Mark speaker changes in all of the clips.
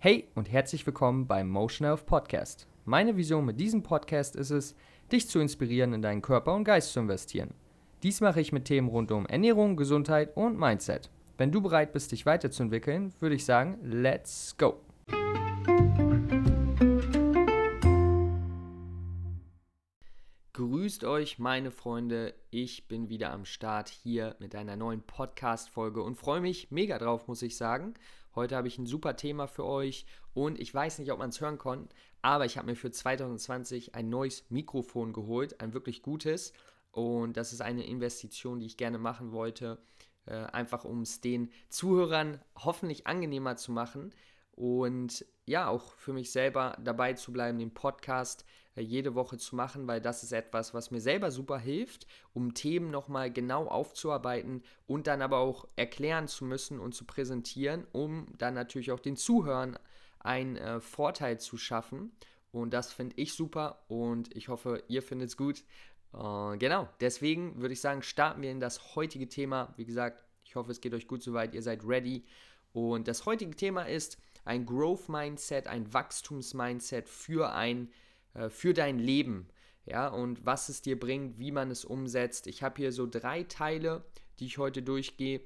Speaker 1: Hey und herzlich willkommen beim Motion Health Podcast. Meine Vision mit diesem Podcast ist es, dich zu inspirieren, in deinen Körper und Geist zu investieren. Dies mache ich mit Themen rund um Ernährung, Gesundheit und Mindset. Wenn du bereit bist, dich weiterzuentwickeln, würde ich sagen, let's go! Grüßt euch, meine Freunde. Ich bin wieder am Start hier mit einer neuen Podcast-Folge und freue mich mega drauf, muss ich sagen. Heute habe ich ein super Thema für euch und ich weiß nicht, ob man es hören konnte, aber ich habe mir für 2020 ein neues Mikrofon geholt, ein wirklich gutes. Und das ist eine Investition, die ich gerne machen wollte, äh, einfach um es den Zuhörern hoffentlich angenehmer zu machen und ja, auch für mich selber dabei zu bleiben, den Podcast äh, jede Woche zu machen, weil das ist etwas, was mir selber super hilft, um Themen nochmal genau aufzuarbeiten und dann aber auch erklären zu müssen und zu präsentieren, um dann natürlich auch den Zuhörern einen äh, Vorteil zu schaffen. Und das finde ich super und ich hoffe, ihr findet es gut. Äh, genau, deswegen würde ich sagen, starten wir in das heutige Thema. Wie gesagt, ich hoffe, es geht euch gut soweit, ihr seid ready. Und das heutige Thema ist ein Growth Mindset, ein Wachstumsmindset für ein äh, für dein Leben. Ja, und was es dir bringt, wie man es umsetzt. Ich habe hier so drei Teile, die ich heute durchgehe.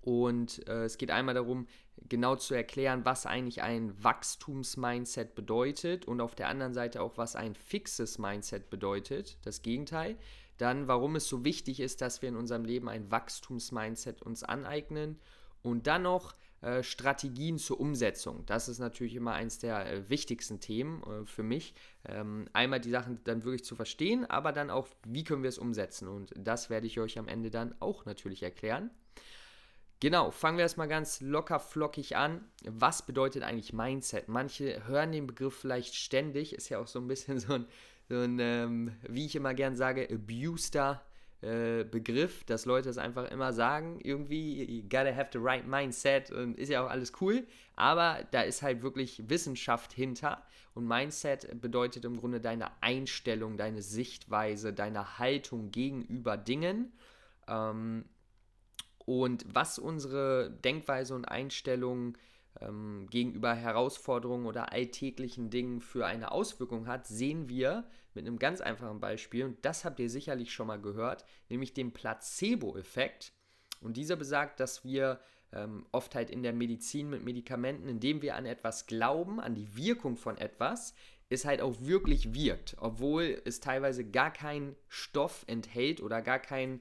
Speaker 1: Und äh, es geht einmal darum, genau zu erklären, was eigentlich ein Wachstumsmindset bedeutet und auf der anderen Seite auch, was ein fixes Mindset bedeutet, das Gegenteil. Dann, warum es so wichtig ist, dass wir in unserem Leben ein Wachstumsmindset uns aneignen. Und dann noch, äh, Strategien zur Umsetzung. Das ist natürlich immer eines der äh, wichtigsten Themen äh, für mich. Ähm, einmal die Sachen dann wirklich zu verstehen, aber dann auch, wie können wir es umsetzen. Und das werde ich euch am Ende dann auch natürlich erklären. Genau, fangen wir erstmal ganz locker flockig an. Was bedeutet eigentlich Mindset? Manche hören den Begriff vielleicht ständig, ist ja auch so ein bisschen so ein, so ein ähm, wie ich immer gern sage, Abuster äh, Begriff, dass Leute es einfach immer sagen, irgendwie, you gotta have the right mindset und ist ja auch alles cool, aber da ist halt wirklich Wissenschaft hinter und Mindset bedeutet im Grunde deine Einstellung, deine Sichtweise, deine Haltung gegenüber Dingen. Ähm, und was unsere Denkweise und Einstellung ähm, gegenüber Herausforderungen oder alltäglichen Dingen für eine Auswirkung hat, sehen wir mit einem ganz einfachen Beispiel. Und das habt ihr sicherlich schon mal gehört, nämlich dem Placebo-Effekt. Und dieser besagt, dass wir ähm, oft halt in der Medizin mit Medikamenten, indem wir an etwas glauben, an die Wirkung von etwas, es halt auch wirklich wirkt, obwohl es teilweise gar keinen Stoff enthält oder gar kein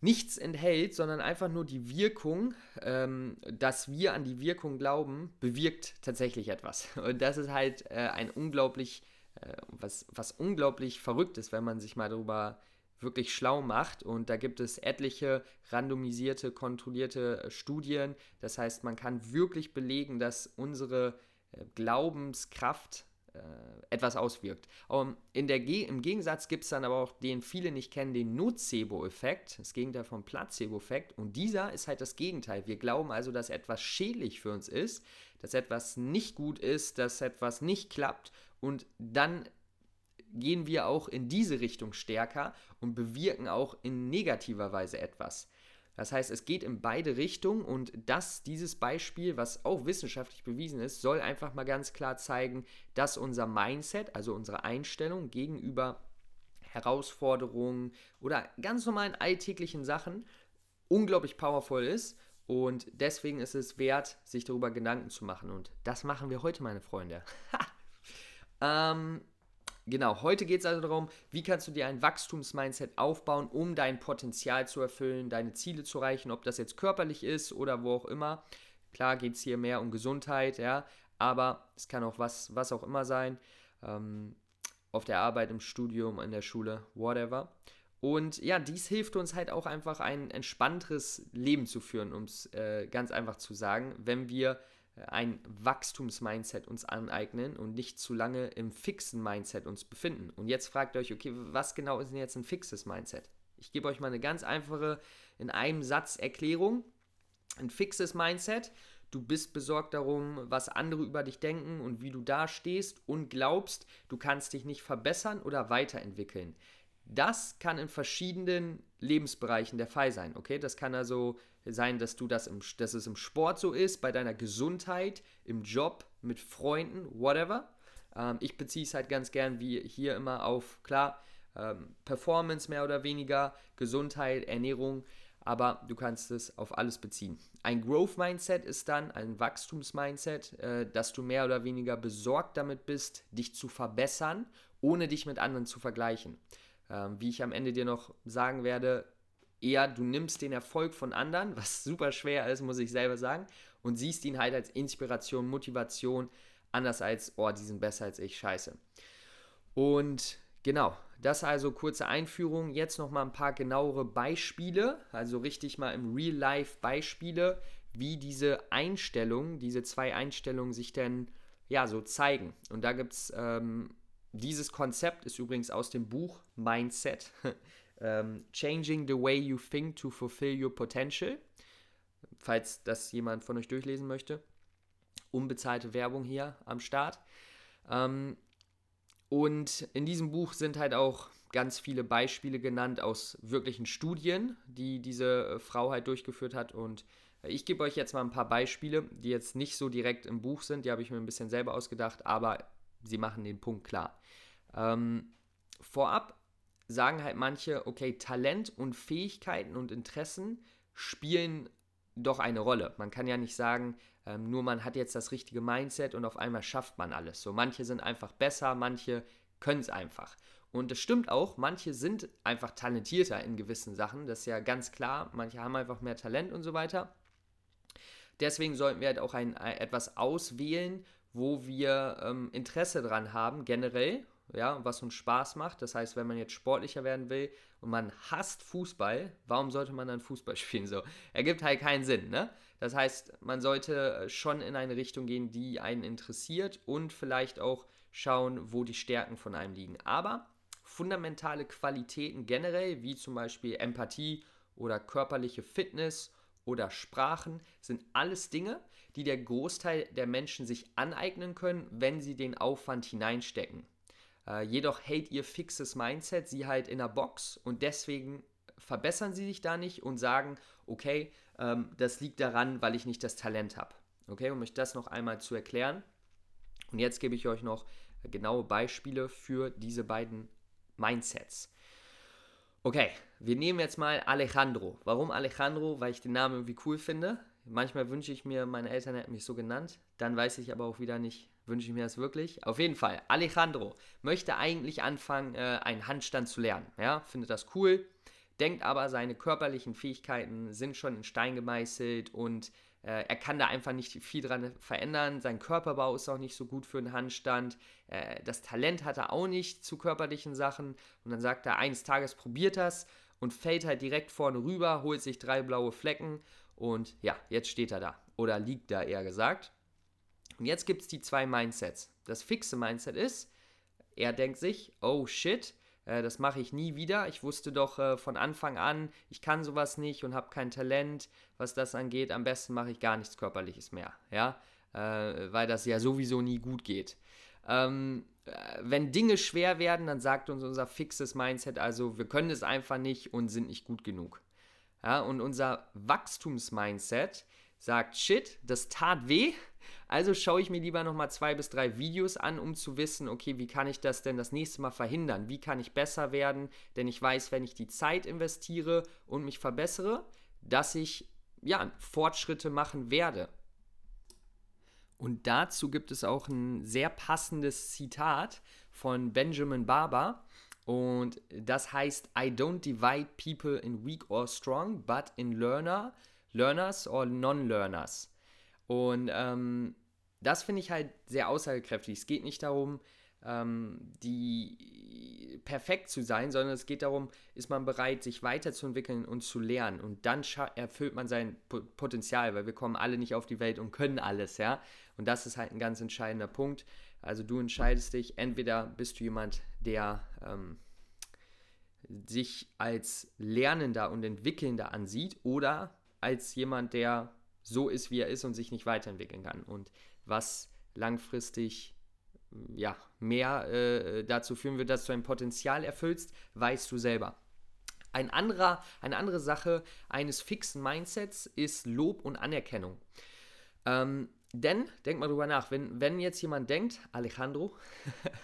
Speaker 1: nichts enthält, sondern einfach nur die Wirkung, ähm, dass wir an die Wirkung glauben, bewirkt tatsächlich etwas. Und das ist halt äh, ein unglaublich, was, was unglaublich verrückt ist, wenn man sich mal darüber wirklich schlau macht. Und da gibt es etliche randomisierte, kontrollierte äh, Studien. Das heißt, man kann wirklich belegen, dass unsere äh, Glaubenskraft äh, etwas auswirkt. Um, in der Ge Im Gegensatz gibt es dann aber auch, den viele nicht kennen, den Nocebo-Effekt, das Gegenteil vom Placebo-Effekt. Und dieser ist halt das Gegenteil. Wir glauben also, dass etwas schädlich für uns ist, dass etwas nicht gut ist, dass etwas nicht klappt. Und dann gehen wir auch in diese Richtung stärker und bewirken auch in negativer Weise etwas. Das heißt, es geht in beide Richtungen und das, dieses Beispiel, was auch wissenschaftlich bewiesen ist, soll einfach mal ganz klar zeigen, dass unser Mindset, also unsere Einstellung gegenüber Herausforderungen oder ganz normalen alltäglichen Sachen unglaublich powerful ist und deswegen ist es wert, sich darüber Gedanken zu machen und das machen wir heute, meine Freunde. ähm, Genau, heute geht es also darum, wie kannst du dir ein Wachstumsmindset aufbauen, um dein Potenzial zu erfüllen, deine Ziele zu erreichen, ob das jetzt körperlich ist oder wo auch immer. Klar geht es hier mehr um Gesundheit, ja, aber es kann auch was, was auch immer sein. Ähm, auf der Arbeit, im Studium, in der Schule, whatever. Und ja, dies hilft uns halt auch einfach ein entspannteres Leben zu führen, um es äh, ganz einfach zu sagen, wenn wir ein Wachstumsmindset uns aneignen und nicht zu lange im fixen Mindset uns befinden. Und jetzt fragt ihr euch, okay, was genau ist denn jetzt ein fixes Mindset? Ich gebe euch mal eine ganz einfache, in einem Satz Erklärung. Ein fixes Mindset, du bist besorgt darum, was andere über dich denken und wie du dastehst und glaubst, du kannst dich nicht verbessern oder weiterentwickeln. Das kann in verschiedenen Lebensbereichen der Fall sein. Okay, das kann also sein, dass du das im, dass es im Sport so ist, bei deiner Gesundheit, im Job, mit Freunden, whatever. Ähm, ich beziehe es halt ganz gern wie hier immer auf, klar, ähm, Performance mehr oder weniger, Gesundheit, Ernährung, aber du kannst es auf alles beziehen. Ein Growth-Mindset ist dann ein Wachstums-Mindset, äh, dass du mehr oder weniger besorgt damit bist, dich zu verbessern, ohne dich mit anderen zu vergleichen. Ähm, wie ich am Ende dir noch sagen werde, eher du nimmst den Erfolg von anderen, was super schwer ist, muss ich selber sagen, und siehst ihn halt als Inspiration, Motivation, anders als, oh, die sind besser als ich, scheiße. Und genau, das also kurze Einführung. Jetzt noch mal ein paar genauere Beispiele, also richtig mal im Real Life Beispiele, wie diese Einstellungen, diese zwei Einstellungen sich denn ja so zeigen. Und da gibt es ähm, dieses Konzept ist übrigens aus dem Buch Mindset. ähm, Changing the way you think to fulfill your potential. Falls das jemand von euch durchlesen möchte. Unbezahlte Werbung hier am Start. Ähm, und in diesem Buch sind halt auch ganz viele Beispiele genannt aus wirklichen Studien, die diese äh, Frau halt durchgeführt hat. Und ich gebe euch jetzt mal ein paar Beispiele, die jetzt nicht so direkt im Buch sind, die habe ich mir ein bisschen selber ausgedacht, aber sie machen den Punkt klar. Ähm, vorab sagen halt manche, okay, Talent und Fähigkeiten und Interessen spielen doch eine Rolle. Man kann ja nicht sagen, ähm, nur man hat jetzt das richtige Mindset und auf einmal schafft man alles. So, manche sind einfach besser, manche können es einfach. Und es stimmt auch, manche sind einfach talentierter in gewissen Sachen. Das ist ja ganz klar. Manche haben einfach mehr Talent und so weiter. Deswegen sollten wir halt auch ein, ein etwas auswählen, wo wir ähm, Interesse dran haben, generell, ja, was uns Spaß macht. Das heißt, wenn man jetzt sportlicher werden will und man hasst Fußball, warum sollte man dann Fußball spielen? So, ergibt halt keinen Sinn, ne? Das heißt, man sollte schon in eine Richtung gehen, die einen interessiert und vielleicht auch schauen, wo die Stärken von einem liegen. Aber fundamentale Qualitäten generell, wie zum Beispiel Empathie oder körperliche Fitness oder Sprachen, sind alles Dinge, die der Großteil der Menschen sich aneignen können, wenn sie den Aufwand hineinstecken. Äh, jedoch hält ihr fixes Mindset sie halt in der Box und deswegen verbessern sie sich da nicht und sagen, okay, ähm, das liegt daran, weil ich nicht das Talent habe. Okay, um euch das noch einmal zu erklären. Und jetzt gebe ich euch noch genaue Beispiele für diese beiden Mindsets. Okay, wir nehmen jetzt mal Alejandro. Warum Alejandro? Weil ich den Namen irgendwie cool finde. Manchmal wünsche ich mir, meine Eltern hätten mich so genannt. Dann weiß ich aber auch wieder nicht, wünsche ich mir das wirklich. Auf jeden Fall, Alejandro möchte eigentlich anfangen, äh, einen Handstand zu lernen. Ja, findet das cool, denkt aber, seine körperlichen Fähigkeiten sind schon in Stein gemeißelt und äh, er kann da einfach nicht viel dran verändern. Sein Körperbau ist auch nicht so gut für einen Handstand. Äh, das Talent hat er auch nicht zu körperlichen Sachen. Und dann sagt er, eines Tages probiert das und fällt halt direkt vorne rüber, holt sich drei blaue Flecken und ja, jetzt steht er da. Oder liegt da eher gesagt. Und jetzt gibt es die zwei Mindsets. Das fixe Mindset ist, er denkt sich, oh shit, äh, das mache ich nie wieder. Ich wusste doch äh, von Anfang an, ich kann sowas nicht und habe kein Talent, was das angeht. Am besten mache ich gar nichts Körperliches mehr, ja, äh, weil das ja sowieso nie gut geht. Ähm, äh, wenn Dinge schwer werden, dann sagt uns unser fixes Mindset also, wir können es einfach nicht und sind nicht gut genug. Ja, und unser Wachstumsmindset sagt, shit, das tat weh, also schaue ich mir lieber nochmal zwei bis drei Videos an, um zu wissen, okay, wie kann ich das denn das nächste Mal verhindern? Wie kann ich besser werden? Denn ich weiß, wenn ich die Zeit investiere und mich verbessere, dass ich ja, Fortschritte machen werde. Und dazu gibt es auch ein sehr passendes Zitat von Benjamin Barber. Und das heißt, I don't divide people in weak or strong, but in learner, learners or non-learners. Und ähm, das finde ich halt sehr aussagekräftig. Es geht nicht darum, ähm, die perfekt zu sein, sondern es geht darum, ist man bereit, sich weiterzuentwickeln und zu lernen. Und dann erfüllt man sein Potenzial, weil wir kommen alle nicht auf die Welt und können alles, ja. Und das ist halt ein ganz entscheidender Punkt. Also du entscheidest dich, entweder bist du jemand, der ähm, sich als Lernender und Entwickelnder ansieht oder als jemand, der so ist, wie er ist und sich nicht weiterentwickeln kann. Und was langfristig ja, mehr äh, dazu führen wird, dass du dein Potenzial erfüllst, weißt du selber. Ein anderer, eine andere Sache eines fixen Mindsets ist Lob und Anerkennung. Ähm, denn, denk mal drüber nach, wenn, wenn jetzt jemand denkt, Alejandro,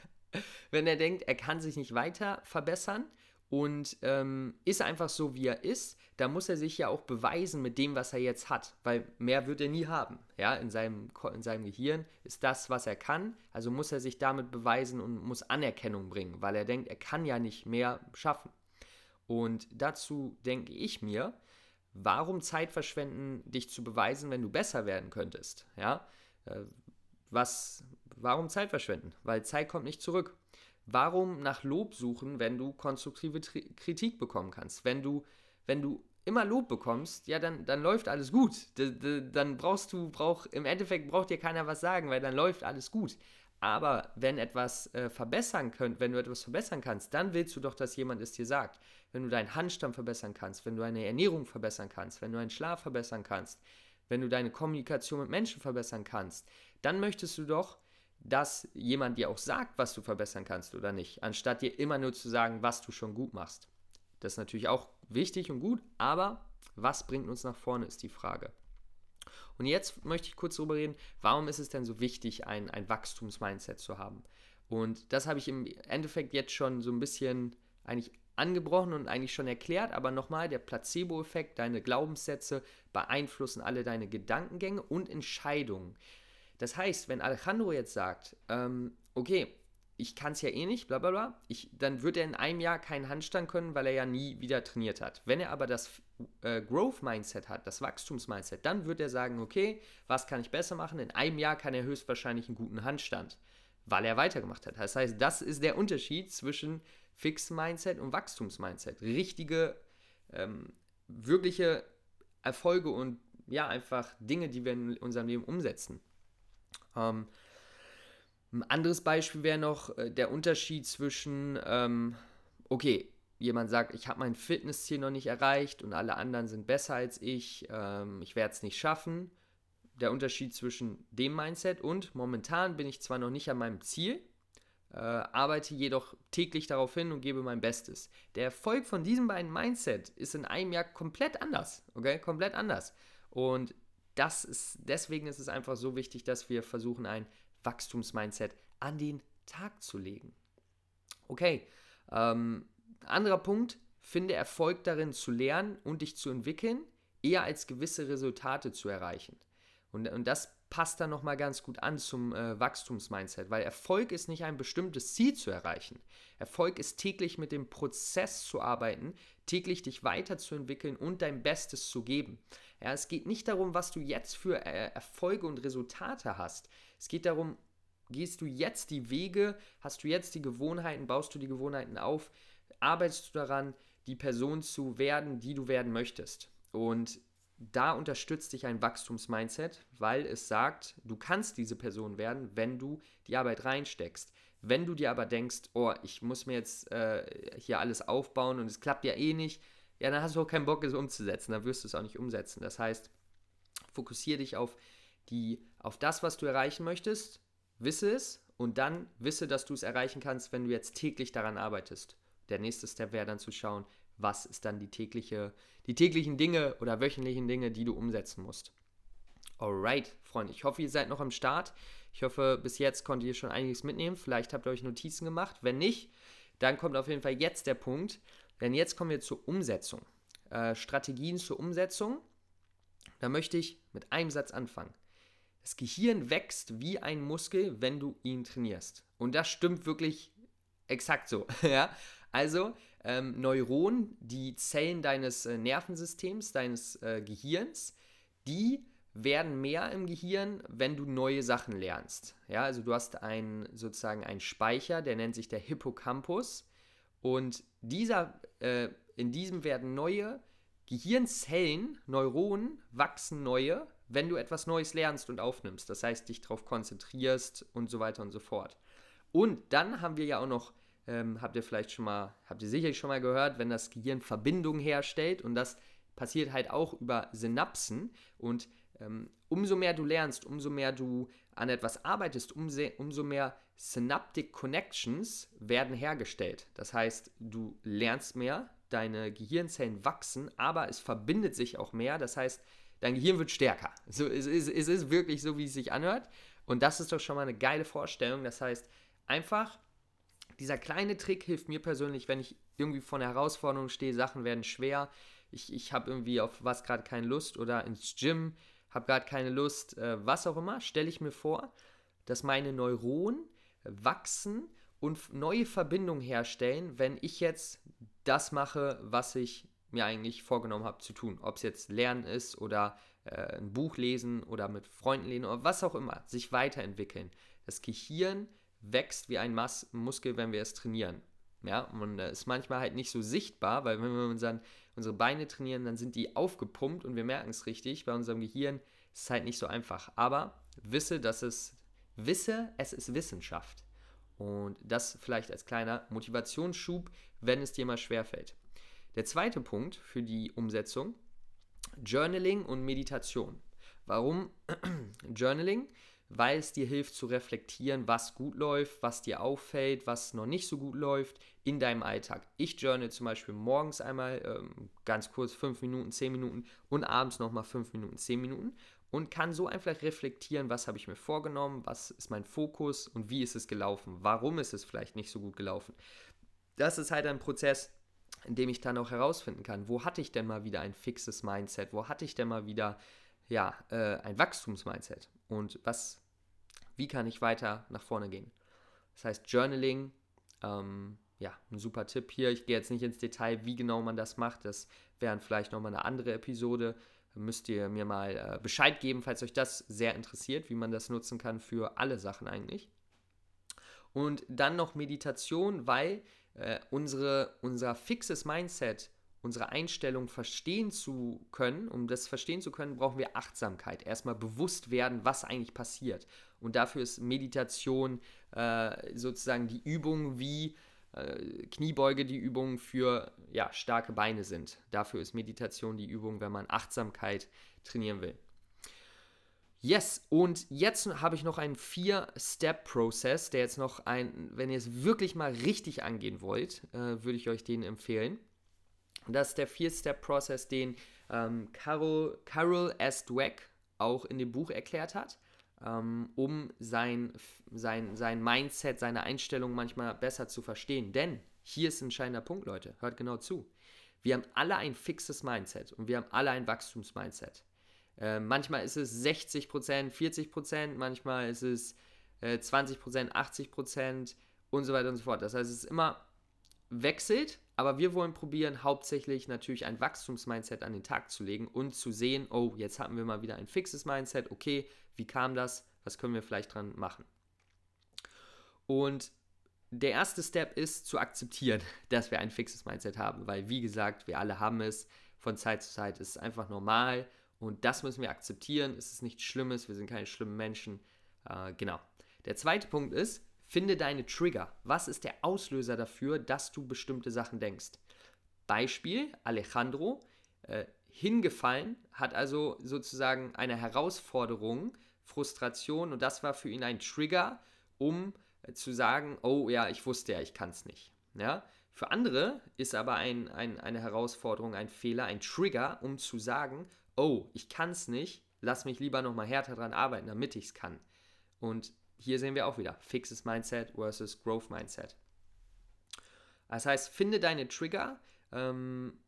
Speaker 1: wenn er denkt, er kann sich nicht weiter verbessern und ähm, ist einfach so, wie er ist, dann muss er sich ja auch beweisen mit dem, was er jetzt hat, weil mehr wird er nie haben. Ja, in seinem, in seinem Gehirn ist das, was er kann, also muss er sich damit beweisen und muss Anerkennung bringen, weil er denkt, er kann ja nicht mehr schaffen. Und dazu denke ich mir, warum Zeit verschwenden, dich zu beweisen, wenn du besser werden könntest? Ja, äh, was, warum Zeit verschwenden? Weil Zeit kommt nicht zurück. Warum nach Lob suchen, wenn du konstruktive Tri Kritik bekommen kannst? Wenn du, wenn du immer Lob bekommst, ja, dann, dann läuft alles gut. D dann brauchst du, brauch, im Endeffekt braucht dir keiner was sagen, weil dann läuft alles gut. Aber wenn etwas äh, verbessern könnt, wenn du etwas verbessern kannst, dann willst du doch, dass jemand es dir sagt. Wenn du deinen Handstand verbessern kannst, wenn du deine Ernährung verbessern kannst, wenn du deinen Schlaf verbessern kannst, wenn du deine Kommunikation mit Menschen verbessern kannst, dann möchtest du doch, dass jemand dir auch sagt, was du verbessern kannst oder nicht, anstatt dir immer nur zu sagen, was du schon gut machst. Das ist natürlich auch wichtig und gut, aber was bringt uns nach vorne, ist die Frage. Und jetzt möchte ich kurz darüber reden, warum ist es denn so wichtig, ein, ein Wachstumsmindset zu haben? Und das habe ich im Endeffekt jetzt schon so ein bisschen eigentlich angebrochen und eigentlich schon erklärt, aber nochmal, der Placebo-Effekt, deine Glaubenssätze beeinflussen alle deine Gedankengänge und Entscheidungen. Das heißt, wenn Alejandro jetzt sagt, ähm, okay, ich kann es ja eh nicht, bla bla bla, ich, dann wird er in einem Jahr keinen Handstand können, weil er ja nie wieder trainiert hat. Wenn er aber das äh, Growth-Mindset hat, das Wachstums-Mindset, dann wird er sagen, okay, was kann ich besser machen? In einem Jahr kann er höchstwahrscheinlich einen guten Handstand, weil er weitergemacht hat. Das heißt, das ist der Unterschied zwischen Fix-Mindset und Wachstums-Mindset. Richtige, ähm, wirkliche Erfolge und ja, einfach Dinge, die wir in unserem Leben umsetzen. Ähm, ein anderes Beispiel wäre noch äh, der Unterschied zwischen, ähm, okay, jemand sagt, ich habe mein Fitnessziel noch nicht erreicht und alle anderen sind besser als ich, ähm, ich werde es nicht schaffen. Der Unterschied zwischen dem Mindset und momentan bin ich zwar noch nicht an meinem Ziel, äh, arbeite jedoch täglich darauf hin und gebe mein Bestes. Der Erfolg von diesen beiden Mindset ist in einem Jahr komplett anders, okay, komplett anders. Und das ist, deswegen ist es einfach so wichtig, dass wir versuchen, ein Wachstumsmindset an den Tag zu legen. Okay, ähm, anderer Punkt, finde Erfolg darin zu lernen und dich zu entwickeln, eher als gewisse Resultate zu erreichen. Und, und das passt dann nochmal ganz gut an zum äh, Wachstumsmindset, weil Erfolg ist nicht ein bestimmtes Ziel zu erreichen. Erfolg ist täglich mit dem Prozess zu arbeiten, täglich dich weiterzuentwickeln und dein Bestes zu geben. Ja, es geht nicht darum, was du jetzt für äh, Erfolge und Resultate hast. Es geht darum, gehst du jetzt die Wege, hast du jetzt die Gewohnheiten, baust du die Gewohnheiten auf, arbeitest du daran, die Person zu werden, die du werden möchtest. Und da unterstützt dich ein Wachstumsmindset, weil es sagt, du kannst diese Person werden, wenn du die Arbeit reinsteckst. Wenn du dir aber denkst, oh, ich muss mir jetzt äh, hier alles aufbauen und es klappt ja eh nicht, ja, dann hast du auch keinen Bock, es umzusetzen. Dann wirst du es auch nicht umsetzen. Das heißt, fokussiere dich auf, die, auf das, was du erreichen möchtest, wisse es und dann wisse, dass du es erreichen kannst, wenn du jetzt täglich daran arbeitest. Der nächste Step wäre dann zu schauen, was ist dann die tägliche, die täglichen Dinge oder wöchentlichen Dinge, die du umsetzen musst. Alright, Freunde, ich hoffe, ihr seid noch am Start. Ich hoffe, bis jetzt konntet ihr schon einiges mitnehmen. Vielleicht habt ihr euch Notizen gemacht. Wenn nicht, dann kommt auf jeden Fall jetzt der Punkt. Denn jetzt kommen wir zur Umsetzung. Äh, Strategien zur Umsetzung. Da möchte ich mit einem Satz anfangen. Das Gehirn wächst wie ein Muskel, wenn du ihn trainierst. Und das stimmt wirklich exakt so. ja? Also, ähm, Neuronen, die Zellen deines äh, Nervensystems, deines äh, Gehirns, die werden mehr im Gehirn, wenn du neue Sachen lernst. Ja, also du hast einen, sozusagen einen Speicher, der nennt sich der Hippocampus. Und dieser, äh, in diesem werden neue Gehirnzellen, Neuronen, wachsen neue, wenn du etwas Neues lernst und aufnimmst. Das heißt, dich darauf konzentrierst und so weiter und so fort. Und dann haben wir ja auch noch ähm, habt ihr vielleicht schon mal, habt ihr sicherlich schon mal gehört, wenn das Gehirn Verbindungen herstellt und das passiert halt auch über Synapsen und ähm, umso mehr du lernst, umso mehr du an etwas arbeitest, umso, umso mehr Synaptic Connections werden hergestellt. Das heißt, du lernst mehr, deine Gehirnzellen wachsen, aber es verbindet sich auch mehr. Das heißt, dein Gehirn wird stärker. So, es, ist, es ist wirklich so, wie es sich anhört. Und das ist doch schon mal eine geile Vorstellung. Das heißt, einfach dieser kleine Trick hilft mir persönlich, wenn ich irgendwie vor einer Herausforderung stehe, Sachen werden schwer, ich, ich habe irgendwie auf was gerade keine Lust oder ins Gym, habe gerade keine Lust, äh, was auch immer, stelle ich mir vor, dass meine Neuronen wachsen und neue Verbindungen herstellen, wenn ich jetzt das mache, was ich mir eigentlich vorgenommen habe zu tun. Ob es jetzt Lernen ist oder äh, ein Buch lesen oder mit Freunden lesen oder was auch immer, sich weiterentwickeln. Das Gehirn wächst wie ein Mas Muskel, wenn wir es trainieren. Ja, und das ist manchmal halt nicht so sichtbar, weil wenn wir unseren, unsere Beine trainieren, dann sind die aufgepumpt und wir merken es richtig. Bei unserem Gehirn ist es halt nicht so einfach. Aber wisse, dass es, wisse, es ist Wissenschaft. Und das vielleicht als kleiner Motivationsschub, wenn es dir mal schwerfällt. Der zweite Punkt für die Umsetzung, Journaling und Meditation. Warum Journaling? Weil es dir hilft zu reflektieren, was gut läuft, was dir auffällt, was noch nicht so gut läuft in deinem Alltag. Ich journal zum Beispiel morgens einmal ähm, ganz kurz 5 Minuten, 10 Minuten und abends nochmal 5 Minuten, 10 Minuten und kann so einfach reflektieren, was habe ich mir vorgenommen, was ist mein Fokus und wie ist es gelaufen, warum ist es vielleicht nicht so gut gelaufen. Das ist halt ein Prozess, in dem ich dann auch herausfinden kann, wo hatte ich denn mal wieder ein fixes Mindset, wo hatte ich denn mal wieder ja, äh, ein Wachstumsmindset und was, wie kann ich weiter nach vorne gehen. Das heißt, Journaling, ähm, ja, ein super Tipp hier. Ich gehe jetzt nicht ins Detail, wie genau man das macht. Das wäre vielleicht nochmal eine andere Episode müsst ihr mir mal äh, Bescheid geben, falls euch das sehr interessiert, wie man das nutzen kann für alle Sachen eigentlich. Und dann noch Meditation, weil äh, unsere, unser fixes Mindset, unsere Einstellung verstehen zu können, um das verstehen zu können, brauchen wir Achtsamkeit. Erstmal bewusst werden, was eigentlich passiert. Und dafür ist Meditation äh, sozusagen die Übung, wie äh, Kniebeuge die Übung für ja, starke Beine sind. Dafür ist Meditation die Übung, wenn man Achtsamkeit trainieren will. Yes, und jetzt habe ich noch einen Vier-Step-Prozess, der jetzt noch ein, wenn ihr es wirklich mal richtig angehen wollt, äh, würde ich euch den empfehlen. Das ist der Vier-Step-Prozess, den ähm, Carol, Carol S. Dweck auch in dem Buch erklärt hat ähm, um sein, sein, sein Mindset, seine Einstellung manchmal besser zu verstehen. Denn hier ist ein entscheidender Punkt, Leute. Hört genau zu. Wir haben alle ein fixes Mindset und wir haben alle ein Wachstumsmindset. Äh, manchmal ist es 60%, 40%, manchmal ist es äh, 20%, 80% und so weiter und so fort. Das heißt, es ist immer wechselt, aber wir wollen probieren, hauptsächlich natürlich ein Wachstumsmindset an den Tag zu legen und zu sehen, oh, jetzt haben wir mal wieder ein fixes Mindset, okay, wie kam das? Was können wir vielleicht dran machen? Und der erste Step ist zu akzeptieren, dass wir ein fixes Mindset haben, weil wie gesagt, wir alle haben es von Zeit zu Zeit. Es ist einfach normal und das müssen wir akzeptieren. Es ist nichts Schlimmes, wir sind keine schlimmen Menschen. Äh, genau. Der zweite Punkt ist, finde deine Trigger. Was ist der Auslöser dafür, dass du bestimmte Sachen denkst? Beispiel, Alejandro, äh, hingefallen, hat also sozusagen eine Herausforderung, Frustration und das war für ihn ein Trigger, um äh, zu sagen, oh ja, ich wusste ja, ich kann es nicht. Ja? Für andere ist aber ein, ein, eine Herausforderung, ein Fehler, ein Trigger, um zu sagen, oh, ich kann es nicht, lass mich lieber nochmal härter dran arbeiten, damit ich es kann. Und hier sehen wir auch wieder fixes Mindset versus Growth Mindset. Das heißt, finde deine Trigger. Ähm,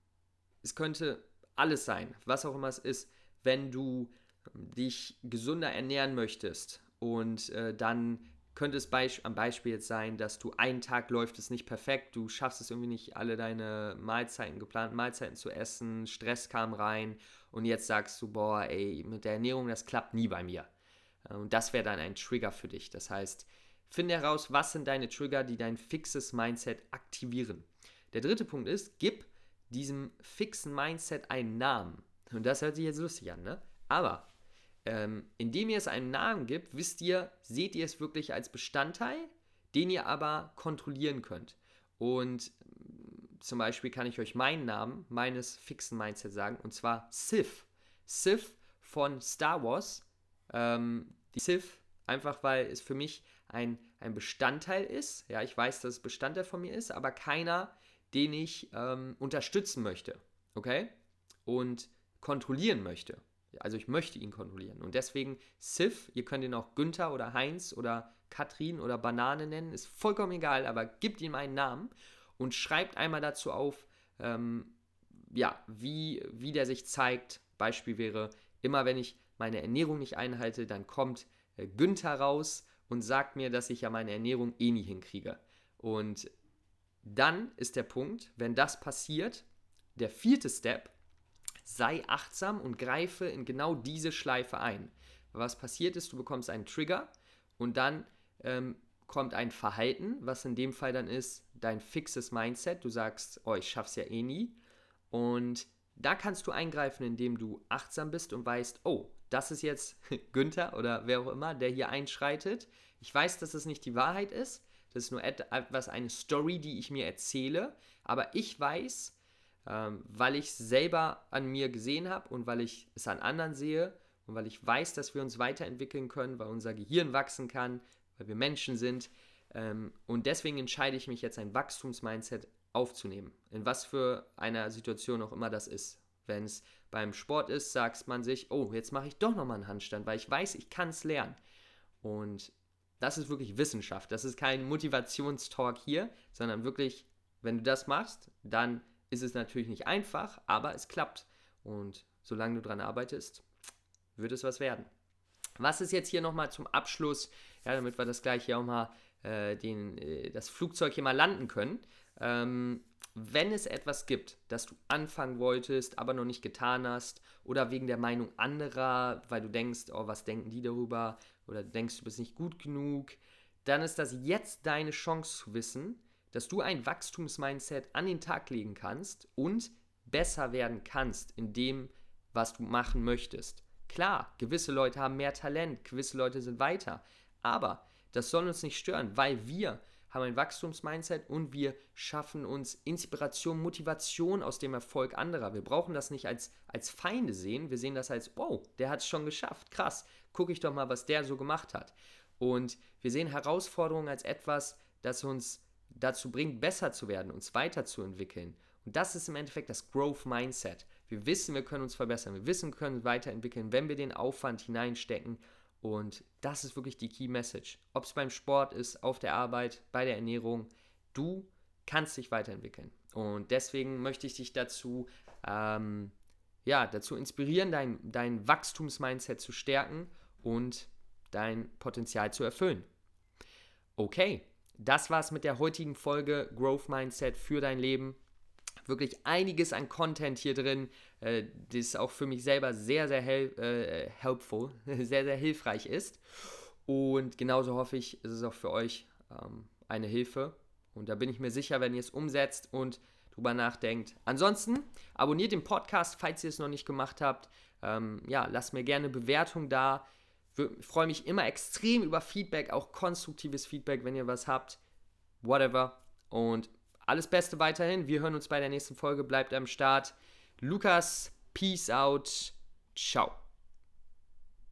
Speaker 1: es könnte alles sein, was auch immer es ist, wenn du ähm, dich gesünder ernähren möchtest und äh, dann könnte es Beisp am Beispiel jetzt sein, dass du einen Tag läuft es nicht perfekt, du schaffst es irgendwie nicht, alle deine Mahlzeiten, geplanten Mahlzeiten zu essen, Stress kam rein und jetzt sagst du, boah, ey, mit der Ernährung, das klappt nie bei mir. Äh, und das wäre dann ein Trigger für dich. Das heißt, finde heraus, was sind deine Trigger, die dein fixes Mindset aktivieren. Der dritte Punkt ist, gib diesem fixen Mindset einen Namen. Und das hört sich jetzt lustig an, ne? Aber ähm, indem ihr es einen Namen gibt, wisst ihr, seht ihr es wirklich als Bestandteil, den ihr aber kontrollieren könnt. Und mm, zum Beispiel kann ich euch meinen Namen meines fixen Mindsets sagen, und zwar SIF. SIF von Star Wars, ähm, die Sith, einfach weil es für mich ein, ein Bestandteil ist. Ja, ich weiß, dass es Bestandteil von mir ist, aber keiner, den ich ähm, unterstützen möchte. Okay? Und kontrollieren möchte. Also ich möchte ihn kontrollieren. Und deswegen Sif, ihr könnt ihn auch Günther oder Heinz oder Katrin oder Banane nennen, ist vollkommen egal, aber gebt ihm einen Namen und schreibt einmal dazu auf, ähm, ja, wie, wie der sich zeigt. Beispiel wäre, immer wenn ich meine Ernährung nicht einhalte, dann kommt äh, Günther raus und sagt mir, dass ich ja meine Ernährung eh nie hinkriege. Und dann ist der Punkt, wenn das passiert, der vierte Step, sei achtsam und greife in genau diese Schleife ein. Was passiert ist, du bekommst einen Trigger und dann ähm, kommt ein Verhalten, was in dem Fall dann ist dein fixes Mindset. Du sagst, oh, ich schaff's ja eh nie. Und da kannst du eingreifen, indem du achtsam bist und weißt, oh, das ist jetzt Günther oder wer auch immer, der hier einschreitet. Ich weiß, dass es nicht die Wahrheit ist. Das ist nur etwas, eine Story, die ich mir erzähle. Aber ich weiß, ähm, weil ich es selber an mir gesehen habe und weil ich es an anderen sehe und weil ich weiß, dass wir uns weiterentwickeln können, weil unser Gehirn wachsen kann, weil wir Menschen sind. Ähm, und deswegen entscheide ich mich jetzt ein Wachstumsmindset aufzunehmen. In was für einer Situation auch immer das ist. Wenn es beim Sport ist, sagt man sich, oh, jetzt mache ich doch nochmal einen Handstand, weil ich weiß, ich kann es lernen. Und das ist wirklich Wissenschaft. Das ist kein Motivationstalk hier, sondern wirklich, wenn du das machst, dann ist es natürlich nicht einfach, aber es klappt. Und solange du daran arbeitest, wird es was werden. Was ist jetzt hier nochmal zum Abschluss, ja, damit wir das gleich hier auch mal äh, den, äh, das Flugzeug hier mal landen können. Ähm, wenn es etwas gibt, das du anfangen wolltest, aber noch nicht getan hast, oder wegen der Meinung anderer, weil du denkst, oh, was denken die darüber, oder du denkst, du bist nicht gut genug, dann ist das jetzt deine Chance zu wissen, dass du ein Wachstumsmindset an den Tag legen kannst und besser werden kannst in dem, was du machen möchtest. Klar, gewisse Leute haben mehr Talent, gewisse Leute sind weiter, aber das soll uns nicht stören, weil wir haben ein Wachstumsmindset und wir schaffen uns Inspiration, Motivation aus dem Erfolg anderer. Wir brauchen das nicht als, als Feinde sehen, wir sehen das als, oh, der hat es schon geschafft, krass, gucke ich doch mal, was der so gemacht hat. Und wir sehen Herausforderungen als etwas, das uns dazu bringt, besser zu werden, uns weiterzuentwickeln. Und das ist im Endeffekt das Growth Mindset. Wir wissen, wir können uns verbessern, wir wissen, wir können weiterentwickeln, wenn wir den Aufwand hineinstecken. Und das ist wirklich die Key Message. Ob es beim Sport ist, auf der Arbeit, bei der Ernährung, du kannst dich weiterentwickeln. Und deswegen möchte ich dich dazu, ähm, ja, dazu inspirieren, dein, dein Wachstumsmindset zu stärken und dein Potenzial zu erfüllen. Okay, das war's mit der heutigen Folge Growth Mindset für dein Leben. Wirklich einiges an Content hier drin, äh, das auch für mich selber sehr, sehr hel äh, helpful, sehr, sehr hilfreich ist. Und genauso hoffe ich, ist es auch für euch ähm, eine Hilfe. Und da bin ich mir sicher, wenn ihr es umsetzt und drüber nachdenkt. Ansonsten abonniert den Podcast, falls ihr es noch nicht gemacht habt. Ähm, ja, lasst mir gerne Bewertung da. Ich freue mich immer extrem über Feedback, auch konstruktives Feedback, wenn ihr was habt. Whatever. Und alles Beste weiterhin. Wir hören uns bei der nächsten Folge. Bleibt am Start. Lukas, peace out. Ciao.